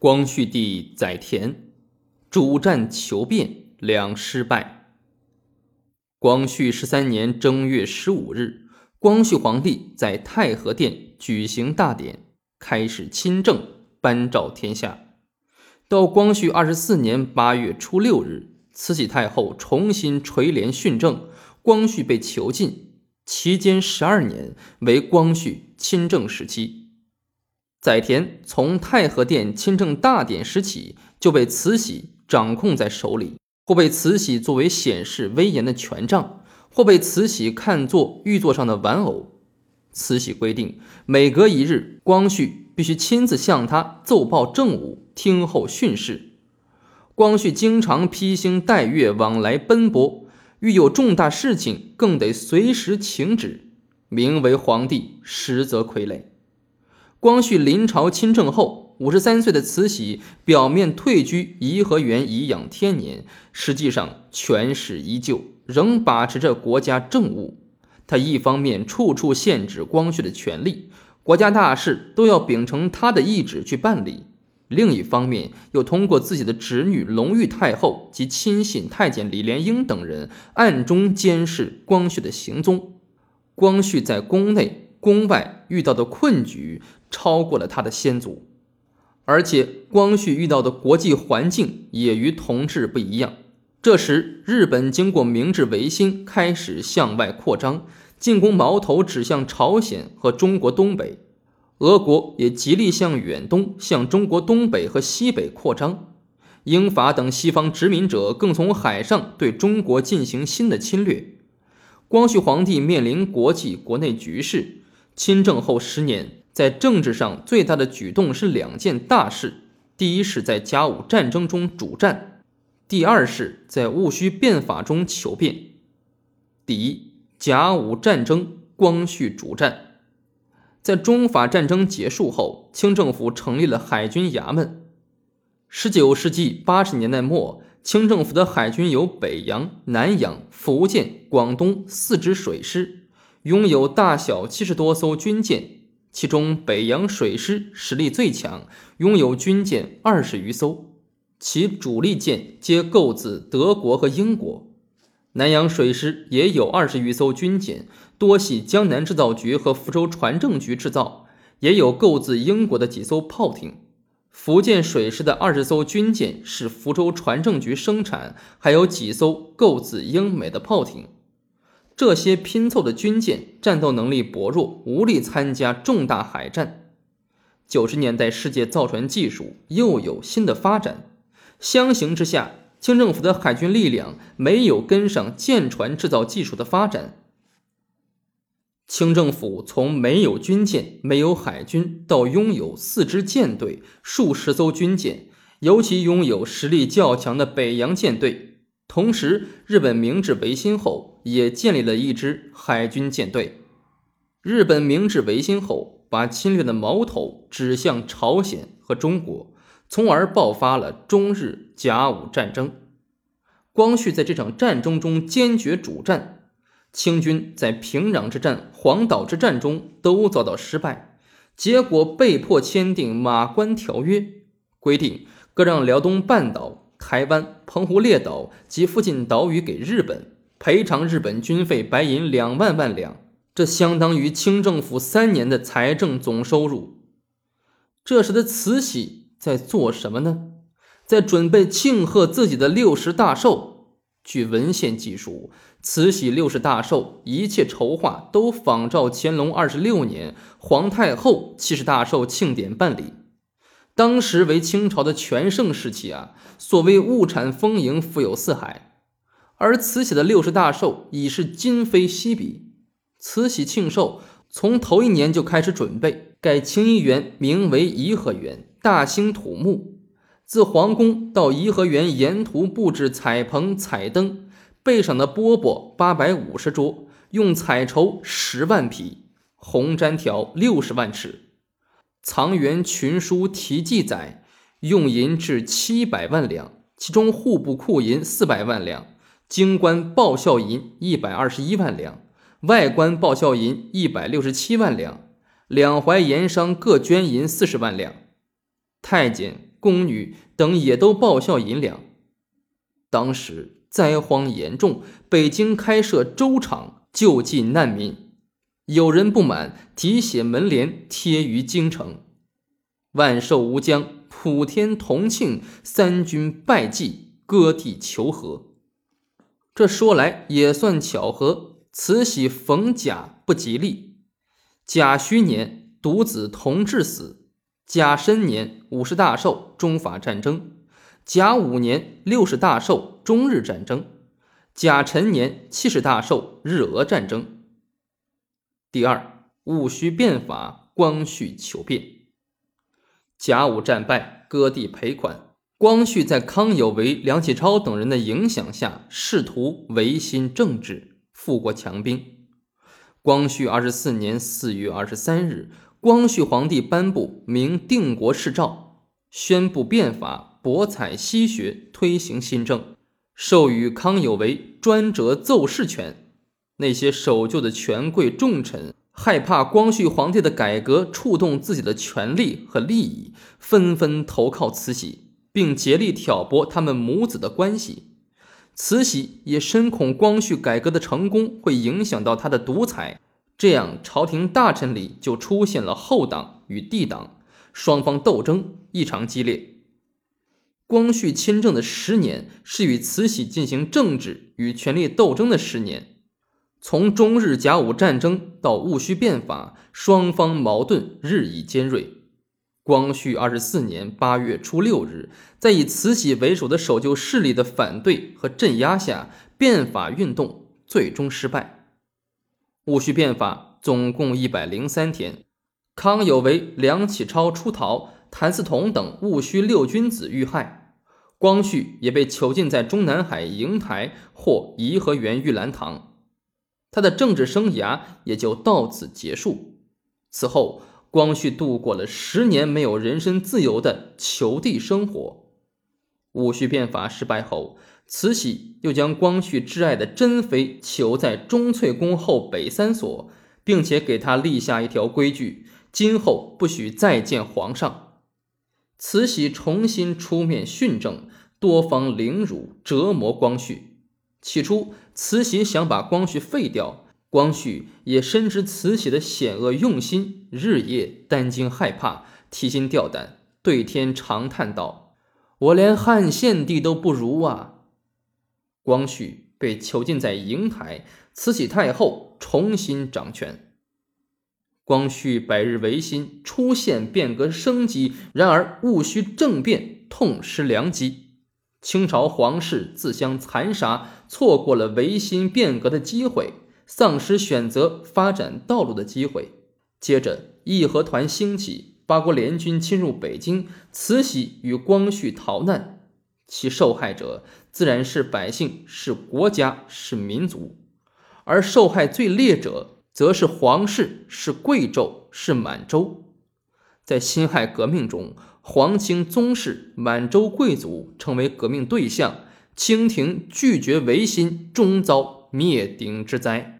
光绪帝载湉，主战求变两失败。光绪十三年正月十五日，光绪皇帝在太和殿举行大典，开始亲政，颁诏天下。到光绪二十四年八月初六日，慈禧太后重新垂帘训政，光绪被囚禁，期间十二年为光绪亲政时期。载田从太和殿亲政大典时起就被慈禧掌控在手里，或被慈禧作为显示威严的权杖，或被慈禧看作玉座上的玩偶。慈禧规定，每隔一日，光绪必须亲自向他奏报政务，听候训示。光绪经常披星戴月往来奔波，遇有重大事情，更得随时请旨，名为皇帝，实则傀儡。光绪临朝亲政后，五十三岁的慈禧表面退居颐和园颐养天年，实际上权势依旧，仍把持着国家政务。她一方面处处限制光绪的权力，国家大事都要秉承他的意旨去办理；另一方面又通过自己的侄女隆裕太后及亲信太监李莲英等人，暗中监视光绪的行踪。光绪在宫内。宫外遇到的困局超过了他的先祖，而且光绪遇到的国际环境也与同治不一样。这时，日本经过明治维新，开始向外扩张，进攻矛头指向朝鲜和中国东北；俄国也极力向远东、向中国东北和西北扩张。英法等西方殖民者更从海上对中国进行新的侵略。光绪皇帝面临国际国内局势。亲政后十年，在政治上最大的举动是两件大事：第一是在甲午战争中主战；第二是在戊戌变法中求变。第一，甲午战争，光绪主战。在中法战争结束后，清政府成立了海军衙门。十九世纪八十年代末，清政府的海军有北洋、南洋、福建、广东四支水师。拥有大小七十多艘军舰，其中北洋水师实力最强，拥有军舰二十余艘，其主力舰皆购自德国和英国。南洋水师也有二十余艘军舰，多系江南制造局和福州船政局制造，也有购自英国的几艘炮艇。福建水师的二十艘军舰是福州船政局生产，还有几艘购自英美的炮艇。这些拼凑的军舰战斗能力薄弱，无力参加重大海战。九十年代，世界造船技术又有新的发展，相形之下，清政府的海军力量没有跟上舰船制造技术的发展。清政府从没有军舰、没有海军，到拥有四支舰队、数十艘军舰，尤其拥有实力较强的北洋舰队。同时，日本明治维新后也建立了一支海军舰队。日本明治维新后，把侵略的矛头指向朝鲜和中国，从而爆发了中日甲午战争。光绪在这场战争中坚决主战，清军在平壤之战、黄岛之战中都遭到失败，结果被迫签订《马关条约》，规定割让辽东半岛。台湾、澎湖列岛及附近岛屿给日本，赔偿日本军费白银两万万两，这相当于清政府三年的财政总收入。这时的慈禧在做什么呢？在准备庆贺自己的六十大寿。据文献记述，慈禧六十大寿一切筹划都仿照乾隆二十六年皇太后七十大寿庆典办理。当时为清朝的全盛时期啊，所谓物产丰盈，富有四海。而慈禧的六十大寿已是今非昔比。慈禧庆寿从头一年就开始准备，改清漪园名为颐和园，大兴土木，自皇宫到颐和园沿途布置彩棚、彩灯，备赏的饽饽八百五十桌，用彩绸十万匹，红毡条六十万尺。藏元群书题记载，用银至七百万两，其中户部库银四百万两，京官报效银一百二十一万两，外官报效银一百六十七万两，两淮盐商各捐银四十万两。太监、宫女等也都报销银两。当时灾荒严重，北京开设粥厂救济难民，有人不满，题写门联贴于京城：“万寿无疆，普天同庆，三军拜祭，割地求和。”这说来也算巧合，慈禧逢甲不吉利。甲戌年，独子同治死；甲申年，五十大寿，中法战争；甲午年，六十大寿，中日战争；甲辰年，七十大寿，日俄战争。第二，戊戌变法，光绪求变。甲午战败，割地赔款。光绪在康有为、梁启超等人的影响下，试图维新政治，富国强兵。光绪二十四年四月二十三日，光绪皇帝颁布《明定国誓诏》，宣布变法，博采西学，推行新政，授予康有为专折奏事权。那些守旧的权贵重臣害怕光绪皇帝的改革触动自己的权利和利益，纷纷投靠慈禧。并竭力挑拨他们母子的关系。慈禧也深恐光绪改革的成功会影响到他的独裁，这样朝廷大臣里就出现了后党与帝党，双方斗争异常激烈。光绪亲政的十年是与慈禧进行政治与权力斗争的十年，从中日甲午战争到戊戌变法，双方矛盾日益尖锐。光绪二十四年八月初六日，在以慈禧为首的守旧势力的反对和镇压下，变法运动最终失败。戊戌变法总共一百零三天，康有为、梁启超出逃，谭嗣同等戊戌六君子遇害，光绪也被囚禁在中南海瀛台或颐和园玉兰堂，他的政治生涯也就到此结束。此后。光绪度过了十年没有人身自由的囚地生活。戊戌变法失败后，慈禧又将光绪挚爱的珍妃囚在钟粹宫后北三所，并且给他立下一条规矩：今后不许再见皇上。慈禧重新出面训政，多方凌辱折磨光绪。起初，慈禧想把光绪废掉。光绪也深知慈禧的险恶用心，日夜担惊害怕，提心吊胆，对天长叹道：“我连汉献帝都不如啊！”光绪被囚禁在瀛台，慈禧太后重新掌权。光绪百日维新，出现变革生机，然而戊戌政变痛失良机，清朝皇室自相残杀，错过了维新变革的机会。丧失选择发展道路的机会。接着，义和团兴起，八国联军侵入北京，慈禧与光绪逃难，其受害者自然是百姓，是国家，是民族；而受害最烈者，则是皇室，是贵胄，是满洲。在辛亥革命中，皇清宗室、满洲贵族成为革命对象，清廷拒绝维新，终遭灭顶之灾。